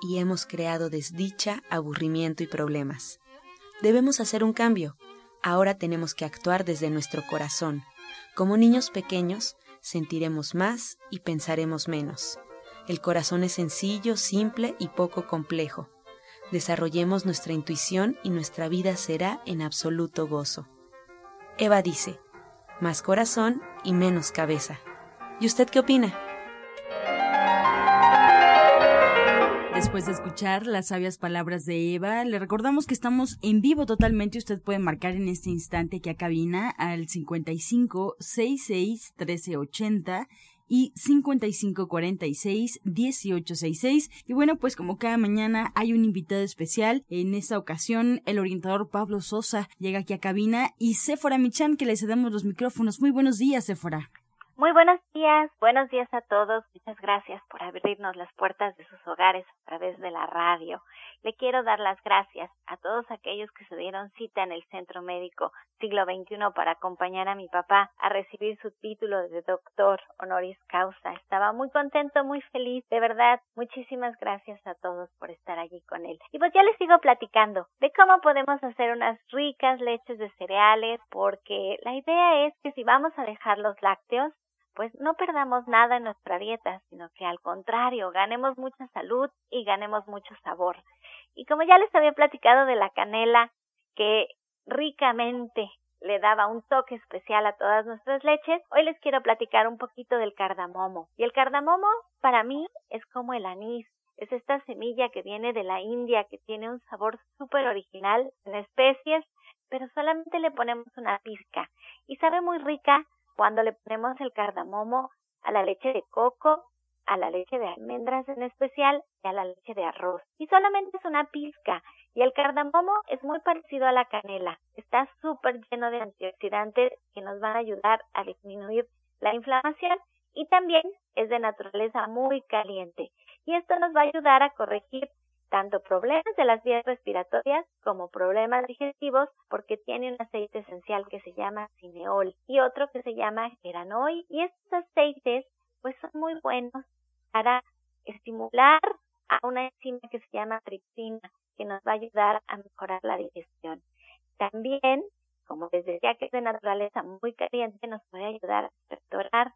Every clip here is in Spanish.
y hemos creado desdicha, aburrimiento y problemas. Debemos hacer un cambio. Ahora tenemos que actuar desde nuestro corazón. Como niños pequeños, sentiremos más y pensaremos menos. El corazón es sencillo, simple y poco complejo. Desarrollemos nuestra intuición y nuestra vida será en absoluto gozo. Eva dice, más corazón y menos cabeza. ¿Y usted qué opina? Después de escuchar las sabias palabras de Eva, le recordamos que estamos en vivo totalmente. Usted puede marcar en este instante aquí a cabina al 55 66 1380 y 5546 1866. Y bueno, pues como cada mañana hay un invitado especial. En esta ocasión, el orientador Pablo Sosa llega aquí a cabina y Sephora Michan, que le cedemos los micrófonos. Muy buenos días, Sephora. Muy buenos días, buenos días a todos. Muchas gracias por abrirnos las puertas de sus hogares a través de la radio. Le quiero dar las gracias a todos aquellos que se dieron cita en el Centro Médico Siglo XXI para acompañar a mi papá a recibir su título de doctor honoris causa. Estaba muy contento, muy feliz. De verdad, muchísimas gracias a todos por estar allí con él. Y pues ya les sigo platicando de cómo podemos hacer unas ricas leches de cereales porque la idea es que si vamos a dejar los lácteos, pues no perdamos nada en nuestra dieta, sino que al contrario, ganemos mucha salud y ganemos mucho sabor. Y como ya les había platicado de la canela, que ricamente le daba un toque especial a todas nuestras leches, hoy les quiero platicar un poquito del cardamomo. Y el cardamomo para mí es como el anís, es esta semilla que viene de la India, que tiene un sabor súper original en especies, pero solamente le ponemos una pizca y sabe muy rica cuando le ponemos el cardamomo a la leche de coco, a la leche de almendras en especial y a la leche de arroz. Y solamente es una pizca. Y el cardamomo es muy parecido a la canela. Está súper lleno de antioxidantes que nos van a ayudar a disminuir la inflamación y también es de naturaleza muy caliente. Y esto nos va a ayudar a corregir tanto problemas de las vías respiratorias como problemas digestivos porque tiene un aceite esencial que se llama cineol y otro que se llama geranoi y estos aceites pues son muy buenos para estimular a una enzima que se llama tripsina que nos va a ayudar a mejorar la digestión. También, como les decía que es de naturaleza muy caliente, nos puede ayudar a restaurar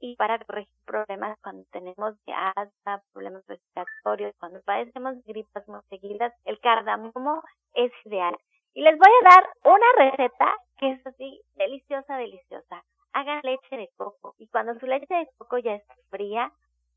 y para corregir problemas cuando tenemos de asma, problemas respiratorios, cuando padecemos gripas muy seguidas, el cardamomo es ideal. Y les voy a dar una receta que es así deliciosa, deliciosa. Hagan leche de coco y cuando su leche de coco ya está fría,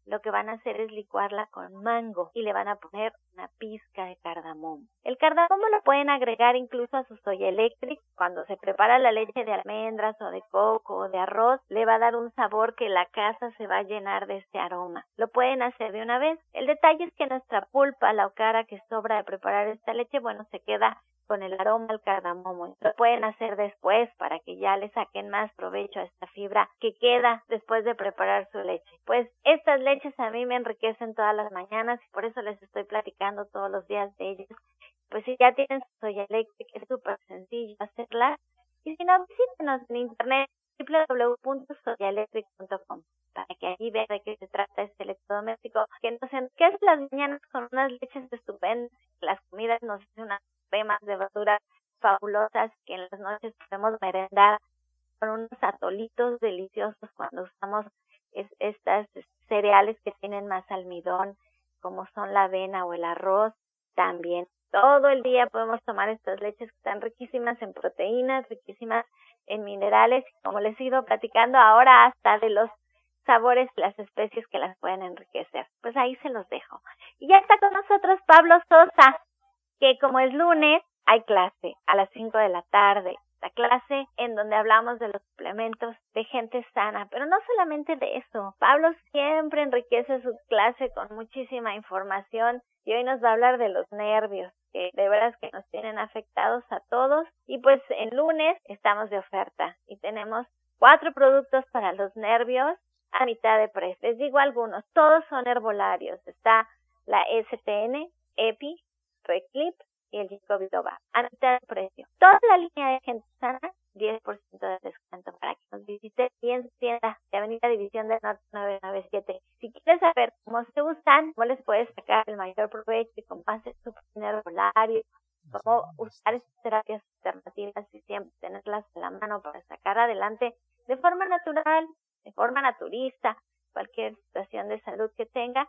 lo que van a hacer es licuarla con mango y le van a poner una pizca de cardamomo. El cardamomo lo pueden agregar incluso a su soya electric. Cuando se prepara la leche de almendras o de coco o de arroz, le va a dar un sabor que la casa se va a llenar de este aroma. Lo pueden hacer de una vez. El detalle es que nuestra pulpa, la cara que sobra de preparar esta leche, bueno, se queda con el aroma al cardamomo. Lo pueden hacer después para que ya le saquen más provecho a esta fibra que queda después de preparar su leche. Pues estas leches a mí me enriquecen todas las mañanas y por eso les estoy platicando todos los días de ellas. Pues si ya tienen su soya eléctrica, es súper sencillo hacerla. Y si no, visítenos en internet www.soyaelectric.com para que allí vean de qué se trata este electrodoméstico que nos enriquece las mañanas con unas leches estupendas, las comidas nos hacen unas cremas de verduras fabulosas que en las noches podemos merendar con unos atolitos deliciosos cuando usamos es, estas cereales que tienen más almidón como son la avena o el arroz también Todo el día podemos tomar estas leches que están riquísimas en proteínas, riquísimas en minerales, como les he ido platicando ahora hasta de los sabores, las especies que las pueden enriquecer. Pues ahí se los dejo. Y ya está con nosotros Pablo Sosa, que como es lunes, hay clase a las 5 de la tarde. La clase en donde hablamos de los suplementos de gente sana, pero no solamente de eso. Pablo siempre enriquece su clase con muchísima información y hoy nos va a hablar de los nervios, que de veras que nos tienen afectados a todos. Y pues el lunes estamos de oferta y tenemos cuatro productos para los nervios a mitad de precio. Les digo algunos, todos son herbolarios. Está la STN, EPI, Reclip, y el disco Biloba a mitad de precio. Toda la línea de gente sana, 10% de descuento para que nos visite y en su tienda de Avenida División del Norte 997. Si quieres saber cómo se usan, cómo les puedes sacar el mayor provecho y cómo hacer su primer volario, cómo usar estas terapias alternativas y siempre tenerlas a la mano para sacar adelante de forma natural, de forma naturista, cualquier situación de salud que tenga,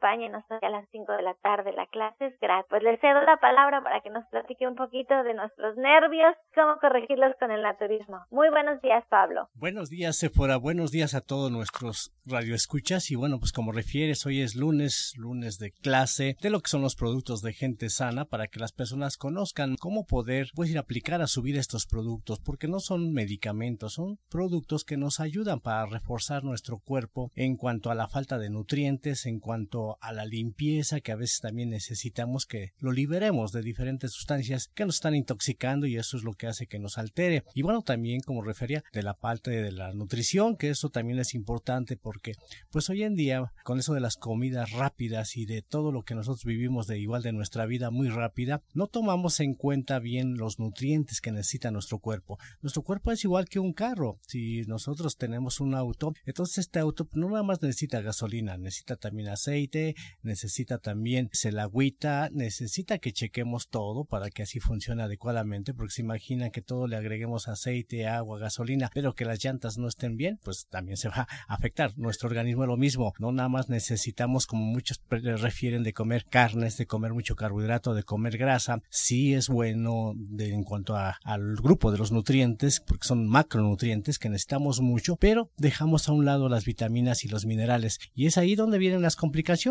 acompáñenos a las 5 de la tarde. La clase es gratis. Pues le cedo la palabra para que nos platique un poquito de nuestros nervios, cómo corregirlos con el naturismo. Muy buenos días, Pablo. Buenos días, Sephora. Buenos días a todos nuestros radioescuchas. Y bueno, pues como refieres, hoy es lunes, lunes de clase de lo que son los productos de gente sana para que las personas conozcan cómo poder pues ir a aplicar a su vida estos productos, porque no son medicamentos, son productos que nos ayudan para reforzar nuestro cuerpo en cuanto a la falta de nutrientes, en cuanto a la limpieza que a veces también necesitamos que lo liberemos de diferentes sustancias que nos están intoxicando y eso es lo que hace que nos altere. Y bueno, también como refería de la parte de la nutrición, que eso también es importante porque pues hoy en día con eso de las comidas rápidas y de todo lo que nosotros vivimos de igual de nuestra vida muy rápida, no tomamos en cuenta bien los nutrientes que necesita nuestro cuerpo. Nuestro cuerpo es igual que un carro. Si nosotros tenemos un auto, entonces este auto no nada más necesita gasolina, necesita también aceite, necesita también el agüita, necesita que chequemos todo para que así funcione adecuadamente, porque se imagina que todo le agreguemos aceite, agua, gasolina, pero que las llantas no estén bien, pues también se va a afectar. Nuestro organismo es lo mismo, no nada más necesitamos, como muchos refieren, de comer carnes, de comer mucho carbohidrato, de comer grasa, sí es bueno de, en cuanto al grupo de los nutrientes, porque son macronutrientes que necesitamos mucho, pero dejamos a un lado las vitaminas y los minerales, y es ahí donde vienen las complicaciones.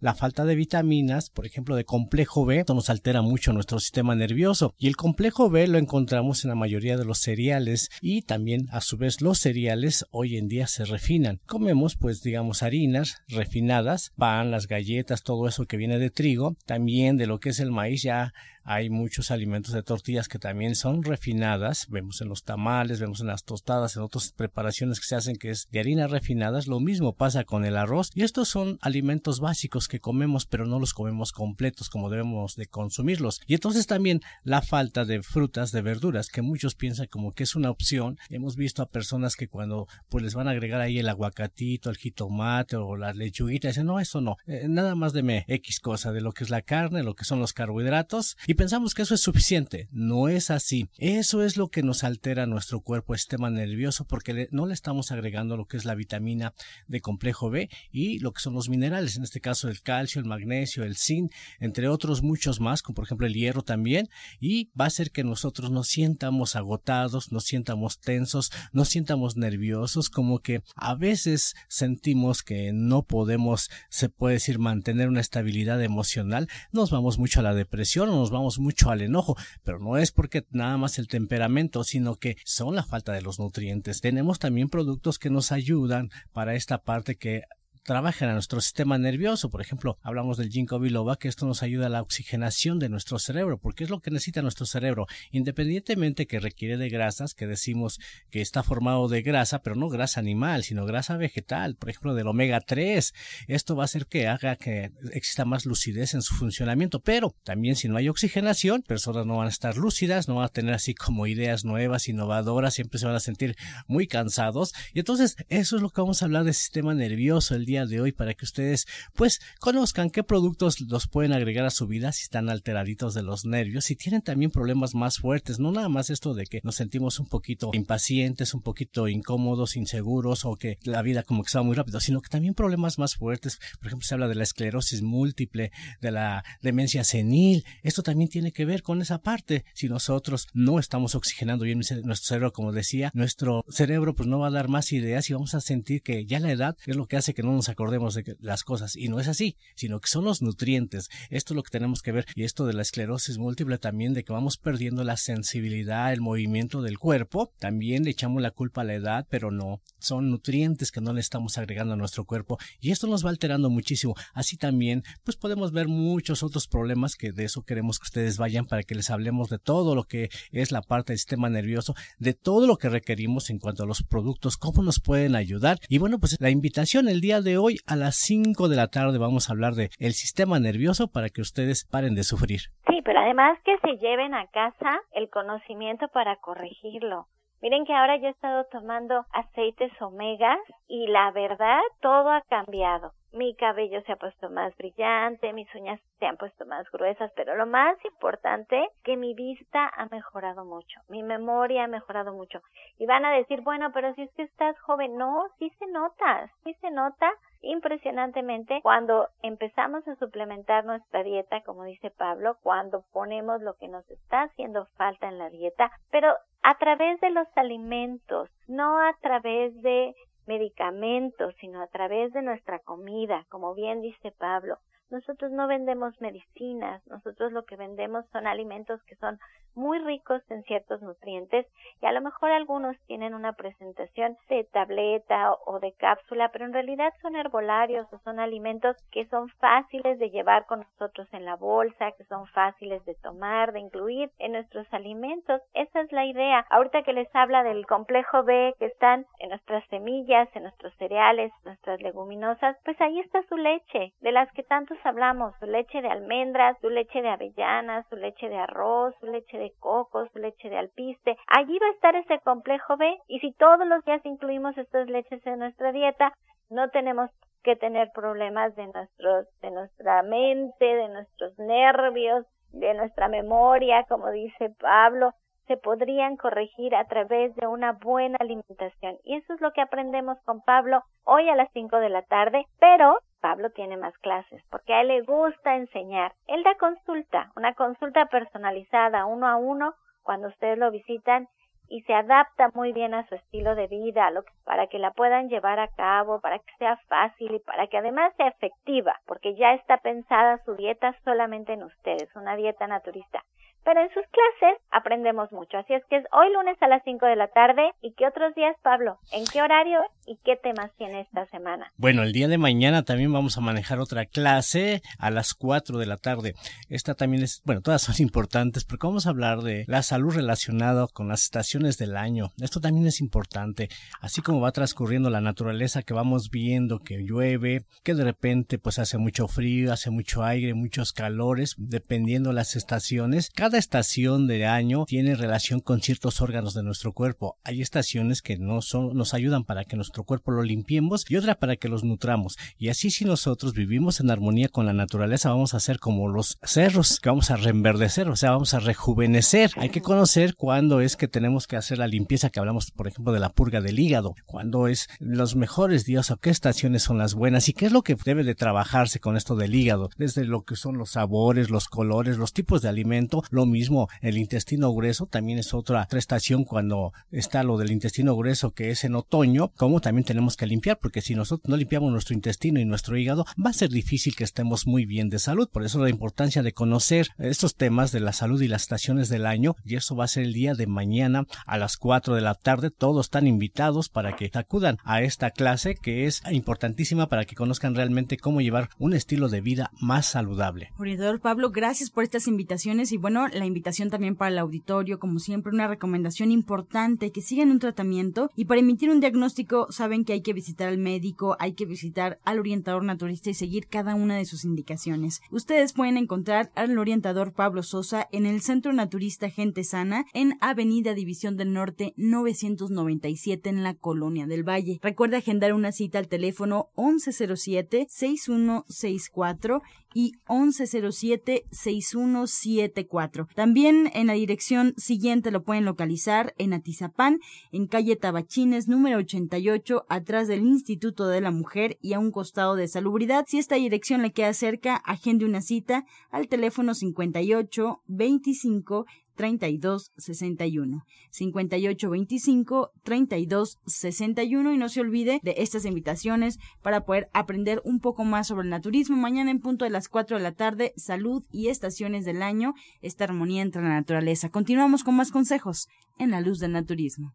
La falta de vitaminas, por ejemplo, de complejo B, esto nos altera mucho nuestro sistema nervioso. Y el complejo B lo encontramos en la mayoría de los cereales y también a su vez los cereales hoy en día se refinan. Comemos pues digamos harinas refinadas, pan, las galletas, todo eso que viene de trigo, también de lo que es el maíz ya hay muchos alimentos de tortillas que también son refinadas, vemos en los tamales, vemos en las tostadas, en otras preparaciones que se hacen que es de harinas refinadas, lo mismo pasa con el arroz. Y estos son alimentos básicos que comemos pero no los comemos completos como debemos de consumirlos. Y entonces también la falta de frutas, de verduras que muchos piensan como que es una opción, hemos visto a personas que cuando pues les van a agregar ahí el aguacatito, el jitomate o la lechuguita, dicen no, eso no, eh, nada más deme X cosa de lo que es la carne, lo que son los carbohidratos y pensamos que eso es suficiente. No es así. Eso es lo que nos altera nuestro cuerpo, el sistema nervioso, porque no le estamos agregando lo que es la vitamina de complejo B y lo que son los minerales, en este caso el calcio, el magnesio, el zinc, entre otros muchos más, como por ejemplo el hierro también, y va a hacer que nosotros nos sientamos agotados, nos sientamos tensos, nos sientamos nerviosos, como que a veces sentimos que no podemos, se puede decir, mantener una estabilidad emocional, nos vamos mucho a la depresión nos vamos mucho al enojo, pero no es porque nada más el temperamento, sino que son la falta de los nutrientes. Tenemos también productos que nos ayudan para esta parte que trabajan a nuestro sistema nervioso. Por ejemplo, hablamos del ginkgo biloba, que esto nos ayuda a la oxigenación de nuestro cerebro, porque es lo que necesita nuestro cerebro, independientemente que requiere de grasas, que decimos que está formado de grasa, pero no grasa animal, sino grasa vegetal, por ejemplo, del omega 3. Esto va a hacer que haga que exista más lucidez en su funcionamiento, pero también si no hay oxigenación, personas no van a estar lúcidas, no van a tener así como ideas nuevas, innovadoras, siempre se van a sentir muy cansados. Y entonces, eso es lo que vamos a hablar del sistema nervioso el día de hoy para que ustedes pues conozcan qué productos los pueden agregar a su vida si están alteraditos de los nervios, si tienen también problemas más fuertes, no nada más esto de que nos sentimos un poquito impacientes, un poquito incómodos, inseguros o que la vida como que se va muy rápido, sino que también problemas más fuertes, por ejemplo, se habla de la esclerosis múltiple, de la demencia senil, esto también tiene que ver con esa parte, si nosotros no estamos oxigenando bien nuestro cerebro, como decía, nuestro cerebro pues no va a dar más ideas y vamos a sentir que ya la edad es lo que hace que no nos acordemos de las cosas y no es así, sino que son los nutrientes, esto es lo que tenemos que ver y esto de la esclerosis múltiple también de que vamos perdiendo la sensibilidad, el movimiento del cuerpo, también le echamos la culpa a la edad, pero no, son nutrientes que no le estamos agregando a nuestro cuerpo y esto nos va alterando muchísimo, así también pues podemos ver muchos otros problemas que de eso queremos que ustedes vayan para que les hablemos de todo lo que es la parte del sistema nervioso, de todo lo que requerimos en cuanto a los productos, cómo nos pueden ayudar. Y bueno, pues la invitación el día de hoy a las 5 de la tarde vamos a hablar de el sistema nervioso para que ustedes paren de sufrir. Sí, pero además que se lleven a casa el conocimiento para corregirlo. Miren que ahora yo he estado tomando aceites omegas y la verdad todo ha cambiado mi cabello se ha puesto más brillante, mis uñas se han puesto más gruesas, pero lo más importante, que mi vista ha mejorado mucho, mi memoria ha mejorado mucho. Y van a decir, bueno, pero si es que estás joven, no, sí se nota, sí se nota impresionantemente cuando empezamos a suplementar nuestra dieta, como dice Pablo, cuando ponemos lo que nos está haciendo falta en la dieta, pero a través de los alimentos, no a través de medicamentos, sino a través de nuestra comida, como bien dice Pablo. Nosotros no vendemos medicinas, nosotros lo que vendemos son alimentos que son muy ricos en ciertos nutrientes y a lo mejor algunos tienen una presentación de tableta o de cápsula, pero en realidad son herbolarios o son alimentos que son fáciles de llevar con nosotros en la bolsa, que son fáciles de tomar, de incluir en nuestros alimentos. Esa es la idea. Ahorita que les habla del complejo B que están en nuestras semillas, en nuestros cereales, nuestras leguminosas, pues ahí está su leche, de las que tantos hablamos, su leche de almendras, su leche de avellanas, su leche de arroz, su leche de cocos, leche de alpiste. Allí va a estar ese complejo B y si todos los días incluimos estas leches en nuestra dieta, no tenemos que tener problemas de nuestros, de nuestra mente, de nuestros nervios, de nuestra memoria, como dice Pablo, se podrían corregir a través de una buena alimentación. Y eso es lo que aprendemos con Pablo hoy a las 5 de la tarde, pero Pablo tiene más clases porque a él le gusta enseñar. Él da consulta, una consulta personalizada uno a uno cuando ustedes lo visitan y se adapta muy bien a su estilo de vida, lo para que la puedan llevar a cabo, para que sea fácil y para que además sea efectiva, porque ya está pensada su dieta solamente en ustedes, una dieta naturista pero en sus clases aprendemos mucho. Así es que es hoy lunes a las 5 de la tarde. ¿Y qué otros días, Pablo? ¿En qué horario y qué temas tiene esta semana? Bueno, el día de mañana también vamos a manejar otra clase a las 4 de la tarde. Esta también es, bueno, todas son importantes porque vamos a hablar de la salud relacionada con las estaciones del año. Esto también es importante. Así como va transcurriendo la naturaleza que vamos viendo que llueve, que de repente pues hace mucho frío, hace mucho aire, muchos calores, dependiendo las estaciones. Cada estación de año tiene relación con ciertos órganos de nuestro cuerpo. Hay estaciones que no son, nos ayudan para que nuestro cuerpo lo limpiemos y otra para que los nutramos. Y así si nosotros vivimos en armonía con la naturaleza, vamos a ser como los cerros, que vamos a reenverdecer, o sea, vamos a rejuvenecer. Hay que conocer cuándo es que tenemos que hacer la limpieza, que hablamos, por ejemplo, de la purga del hígado, cuándo es los mejores días o qué estaciones son las buenas y qué es lo que debe de trabajarse con esto del hígado, desde lo que son los sabores, los colores, los tipos de alimento, lo mismo el intestino grueso, también es otra estación cuando está lo del intestino grueso que es en otoño, como también tenemos que limpiar, porque si nosotros no limpiamos nuestro intestino y nuestro hígado, va a ser difícil que estemos muy bien de salud. Por eso la importancia de conocer estos temas de la salud y las estaciones del año, y eso va a ser el día de mañana a las 4 de la tarde. Todos están invitados para que acudan a esta clase que es importantísima para que conozcan realmente cómo llevar un estilo de vida más saludable. Orientador Pablo, gracias por estas invitaciones y bueno, la invitación también para el auditorio, como siempre, una recomendación importante que sigan un tratamiento y para emitir un diagnóstico saben que hay que visitar al médico, hay que visitar al orientador naturista y seguir cada una de sus indicaciones. Ustedes pueden encontrar al orientador Pablo Sosa en el Centro Naturista Gente Sana en Avenida División del Norte 997 en la Colonia del Valle. Recuerda agendar una cita al teléfono 1107 6164 y 1107-6174. También en la dirección siguiente lo pueden localizar en Atizapán, en calle Tabachines número 88, atrás del Instituto de la Mujer y a un costado de Salubridad. Si esta dirección le queda cerca, agende una cita al teléfono 58 25 32 61 58 25 32 61 y no se olvide de estas invitaciones para poder aprender un poco más sobre el naturismo. Mañana en punto de las 4 de la tarde salud y estaciones del año esta armonía entre la naturaleza. Continuamos con más consejos en la luz del naturismo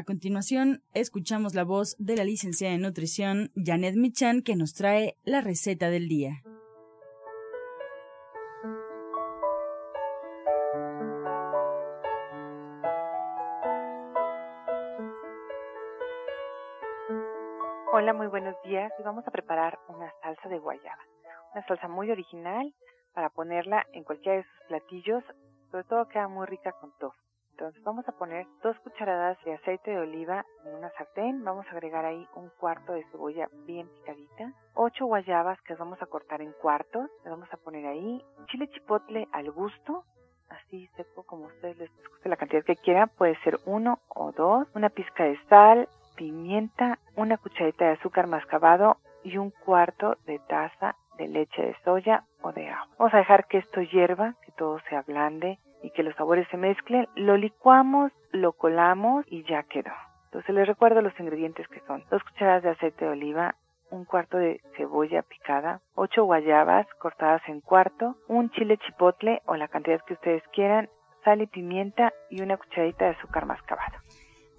A continuación, escuchamos la voz de la licenciada en nutrición Janet Michan que nos trae la receta del día. Hola, muy buenos días. Hoy vamos a preparar una salsa de guayaba. Una salsa muy original para ponerla en cualquiera de sus platillos. Sobre todo queda muy rica con tofu. Entonces vamos a poner dos cucharadas de aceite de oliva en una sartén. Vamos a agregar ahí un cuarto de cebolla bien picadita. Ocho guayabas que vamos a cortar en cuartos. Le vamos a poner ahí chile chipotle al gusto. Así seco como ustedes les guste la cantidad que quieran. Puede ser uno o dos. Una pizca de sal, pimienta, una cucharadita de azúcar mascabado y un cuarto de taza de leche de soya o de agua. Vamos a dejar que esto hierva, que todo se ablande y que los sabores se mezclen, lo licuamos, lo colamos y ya quedó. Entonces les recuerdo los ingredientes que son dos cucharadas de aceite de oliva, un cuarto de cebolla picada, ocho guayabas cortadas en cuarto, un chile chipotle o la cantidad que ustedes quieran, sal y pimienta y una cucharadita de azúcar mascabado.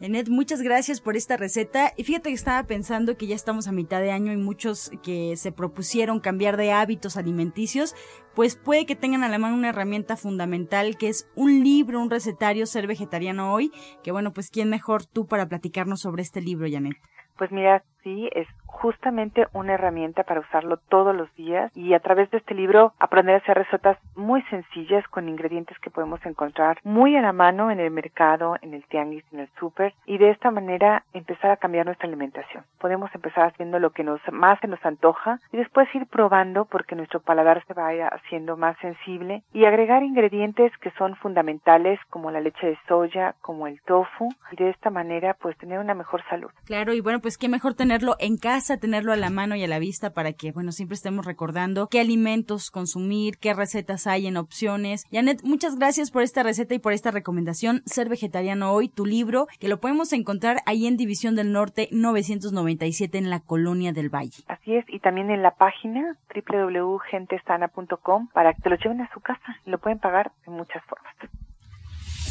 Enet, muchas gracias por esta receta. Y fíjate que estaba pensando que ya estamos a mitad de año y muchos que se propusieron cambiar de hábitos alimenticios, pues puede que tengan a la mano una herramienta fundamental que es un libro, un recetario Ser Vegetariano Hoy, que bueno, pues quién mejor tú para platicarnos sobre este libro, Janet. Pues mira, sí, es justamente una herramienta para usarlo todos los días y a través de este libro aprender a hacer recetas muy sencillas con ingredientes que podemos encontrar muy a la mano en el mercado, en el tianguis, en el súper y de esta manera empezar a cambiar nuestra alimentación. Podemos empezar haciendo lo que nos más se nos antoja y después ir probando porque nuestro paladar se vaya haciendo más sensible y agregar ingredientes que son fundamentales como la leche de soya, como el tofu y de esta manera pues tener una mejor salud. Claro, y bueno, pues qué mejor tenerlo en casa tenerlo a la mano y a la vista para que, bueno, siempre estemos recordando qué alimentos consumir, qué recetas hay en opciones. Janet, muchas gracias por esta receta y por esta recomendación. Ser vegetariano hoy, tu libro, que lo podemos encontrar ahí en División del Norte 997 en la Colonia del Valle. Así es, y también en la página www.gentesana.com para que te lo lleven a su casa lo pueden pagar de muchas formas.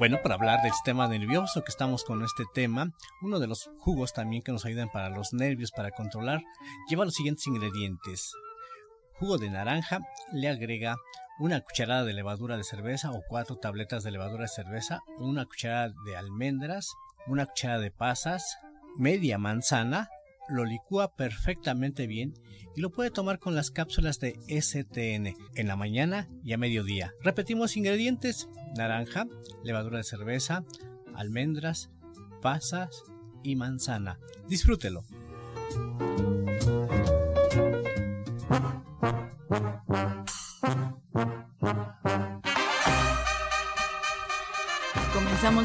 Bueno, para hablar del sistema nervioso que estamos con este tema, uno de los jugos también que nos ayudan para los nervios, para controlar, lleva los siguientes ingredientes. Jugo de naranja le agrega una cucharada de levadura de cerveza o cuatro tabletas de levadura de cerveza, una cucharada de almendras, una cucharada de pasas, media manzana, lo licúa perfectamente bien y lo puede tomar con las cápsulas de STN en la mañana y a mediodía. Repetimos ingredientes, naranja, levadura de cerveza, almendras, pasas y manzana. Disfrútelo.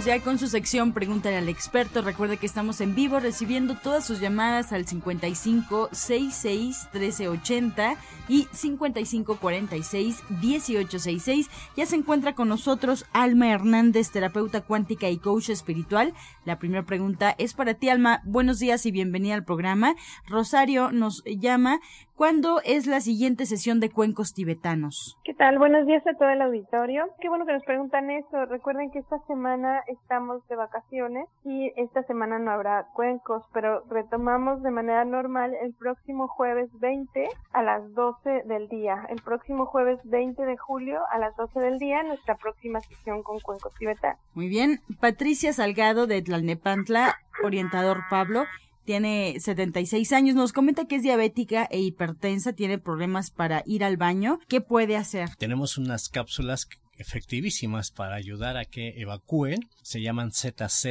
Ya con su sección Pregúntale al experto. Recuerde que estamos en vivo recibiendo todas sus llamadas al 55 66 1380 y 55 46 1866. Ya se encuentra con nosotros Alma Hernández, terapeuta cuántica y coach espiritual. La primera pregunta es para ti, Alma. Buenos días y bienvenida al programa. Rosario nos llama. ¿Cuándo es la siguiente sesión de cuencos tibetanos? ¿Qué tal? Buenos días a todo el auditorio. Qué bueno que nos preguntan eso. Recuerden que esta semana estamos de vacaciones y esta semana no habrá cuencos, pero retomamos de manera normal el próximo jueves 20 a las 12 del día. El próximo jueves 20 de julio a las 12 del día, nuestra próxima sesión con cuencos tibetanos. Muy bien. Patricia Salgado de Tlalnepantla, orientador Pablo tiene 76 años, nos comenta que es diabética e hipertensa, tiene problemas para ir al baño. ¿Qué puede hacer? Tenemos unas cápsulas efectivísimas para ayudar a que evacúen. Se llaman ZZ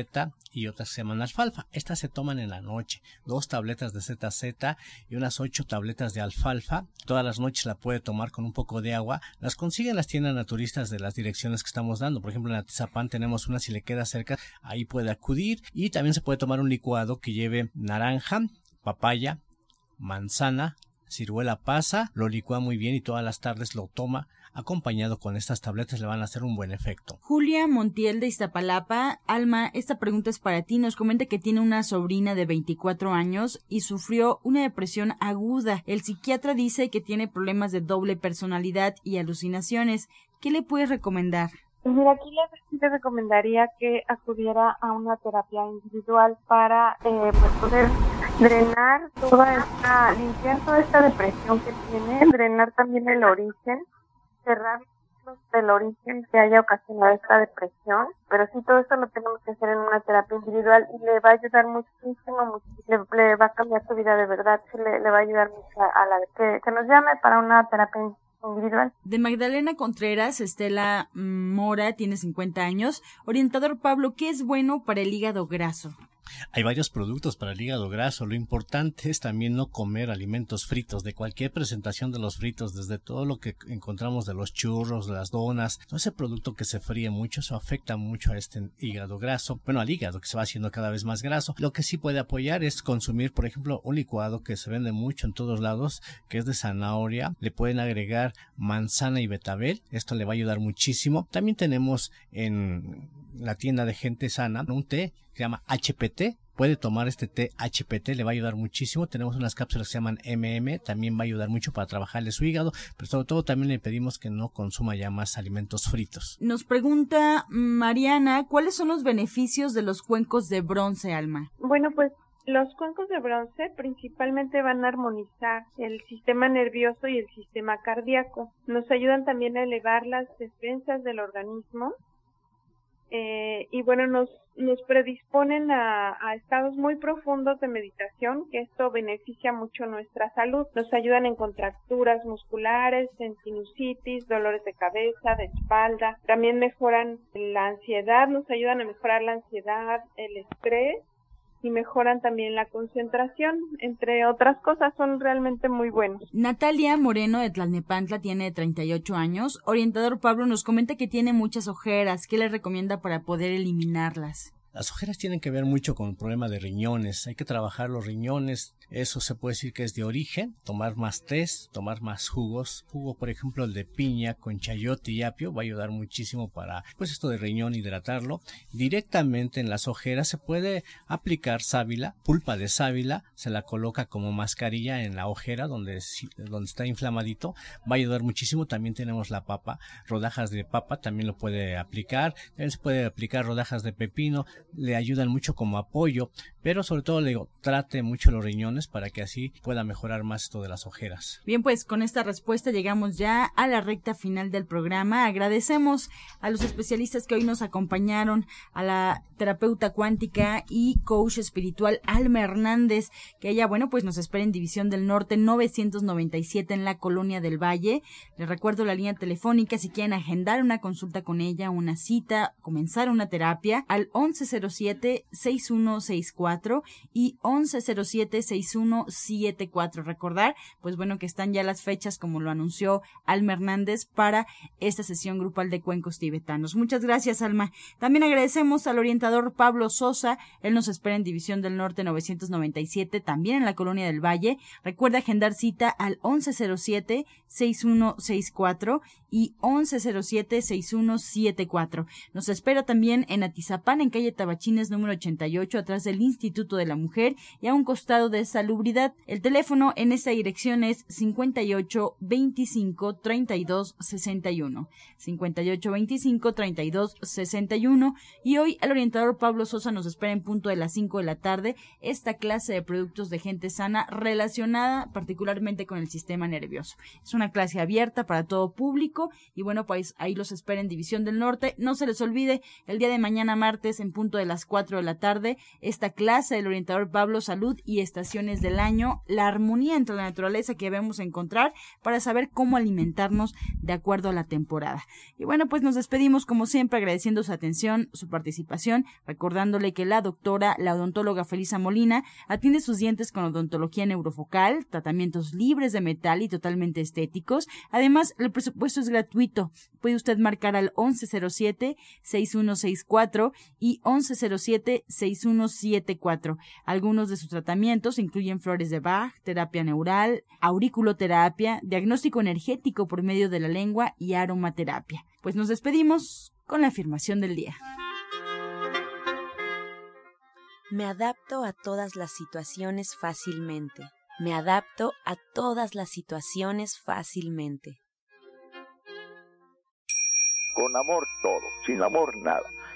y otras se llaman alfalfa. Estas se toman en la noche. Dos tabletas de ZZ y unas ocho tabletas de alfalfa. Todas las noches la puede tomar con un poco de agua. Las consigue en las tiendas naturistas de las direcciones que estamos dando. Por ejemplo, en Atizapán tenemos una si le queda cerca. Ahí puede acudir. Y también se puede tomar un licuado que lleve naranja, papaya, manzana, ciruela pasa, lo licúa muy bien y todas las tardes lo toma acompañado con estas tabletas le van a hacer un buen efecto. Julia Montiel de Iztapalapa, Alma, esta pregunta es para ti. Nos comenta que tiene una sobrina de 24 años y sufrió una depresión aguda. El psiquiatra dice que tiene problemas de doble personalidad y alucinaciones. ¿Qué le puedes recomendar? Pues mira, aquí le, le, recomendaría que acudiera a una terapia individual para eh, pues poder drenar toda esta, limpiar toda esta depresión que tiene, drenar también el origen cerrar del origen que haya ocasionado esta depresión, pero sí todo esto lo tenemos que hacer en una terapia individual y le va a ayudar muchísimo, le, va a cambiar su vida de verdad, le, le va a ayudar mucho a, la que, que nos llame para una terapia individual. De Magdalena Contreras, Estela Mora tiene 50 años. Orientador Pablo, ¿qué es bueno para el hígado graso? Hay varios productos para el hígado graso. Lo importante es también no comer alimentos fritos de cualquier presentación de los fritos, desde todo lo que encontramos de los churros, de las donas, todo ese producto que se fríe mucho, eso afecta mucho a este hígado graso, bueno, al hígado que se va haciendo cada vez más graso. Lo que sí puede apoyar es consumir, por ejemplo, un licuado que se vende mucho en todos lados, que es de zanahoria. Le pueden agregar manzana y betabel. Esto le va a ayudar muchísimo. También tenemos en la tienda de gente sana un té que se llama HPT. Puede tomar este té HPT, le va a ayudar muchísimo. Tenemos unas cápsulas que se llaman MM, también va a ayudar mucho para trabajarle su hígado, pero sobre todo también le pedimos que no consuma ya más alimentos fritos. Nos pregunta Mariana, ¿cuáles son los beneficios de los cuencos de bronce, Alma? Bueno, pues los cuencos de bronce principalmente van a armonizar el sistema nervioso y el sistema cardíaco. Nos ayudan también a elevar las defensas del organismo eh, y bueno, nos, nos predisponen a, a, estados muy profundos de meditación, que esto beneficia mucho nuestra salud. Nos ayudan en contracturas musculares, en sinusitis, dolores de cabeza, de espalda. También mejoran la ansiedad, nos ayudan a mejorar la ansiedad, el estrés y mejoran también la concentración, entre otras cosas, son realmente muy buenos. Natalia Moreno de Tlalnepantla tiene 38 años. Orientador Pablo nos comenta que tiene muchas ojeras. ¿Qué le recomienda para poder eliminarlas? Las ojeras tienen que ver mucho con el problema de riñones. Hay que trabajar los riñones. Eso se puede decir que es de origen. Tomar más test, tomar más jugos. Jugo, por ejemplo, el de piña con chayote y apio va a ayudar muchísimo para, pues esto de riñón, hidratarlo. Directamente en las ojeras se puede aplicar sábila, pulpa de sábila. Se la coloca como mascarilla en la ojera donde, donde está inflamadito. Va a ayudar muchísimo. También tenemos la papa, rodajas de papa, también lo puede aplicar. También se puede aplicar rodajas de pepino le ayudan mucho como apoyo, pero sobre todo le digo, trate mucho los riñones para que así pueda mejorar más esto de las ojeras. Bien, pues con esta respuesta llegamos ya a la recta final del programa. Agradecemos a los especialistas que hoy nos acompañaron, a la terapeuta cuántica y coach espiritual Alma Hernández, que ella, bueno, pues nos espera en División del Norte 997 en la Colonia del Valle. Les recuerdo la línea telefónica si quieren agendar una consulta con ella, una cita, comenzar una terapia al 1107-6164 y 1107-6174. Recordar, pues bueno, que están ya las fechas como lo anunció Alma Hernández para esta sesión grupal de cuencos tibetanos. Muchas gracias, Alma. También agradecemos al orientador Pablo Sosa. Él nos espera en División del Norte 997, también en la Colonia del Valle. Recuerda agendar cita al 1107-6164 y 1107-6174. Nos espera también en Atizapán, en calle Tabachines número 88, atrás del Instituto de la Mujer y a un costado de Salubridad. El teléfono en esta dirección es 58 25 32 61. 58 25 32 61. Y hoy el orientador Pablo Sosa nos espera en punto de las 5 de la tarde esta clase de productos de gente sana relacionada particularmente con el sistema nervioso. Es una clase abierta para todo público y bueno, pues ahí los espera en División del Norte. No se les olvide, el día de mañana martes en punto de las 4 de la tarde, esta clase del orientador Pablo Salud y Estaciones del Año, la armonía entre la naturaleza que debemos encontrar para saber cómo alimentarnos de acuerdo a la temporada. Y bueno, pues nos despedimos como siempre agradeciendo su atención, su participación, recordándole que la doctora, la odontóloga Felisa Molina, atiende sus dientes con odontología neurofocal, tratamientos libres de metal y totalmente estéticos. Además, el presupuesto es gratuito. Puede usted marcar al 1107-6164 y 1107-6174. Algunos de sus tratamientos incluyen flores de Bach, terapia neural, auriculoterapia, diagnóstico energético por medio de la lengua y aromaterapia. Pues nos despedimos con la afirmación del día. Me adapto a todas las situaciones fácilmente. Me adapto a todas las situaciones fácilmente. Con amor todo, sin amor nada.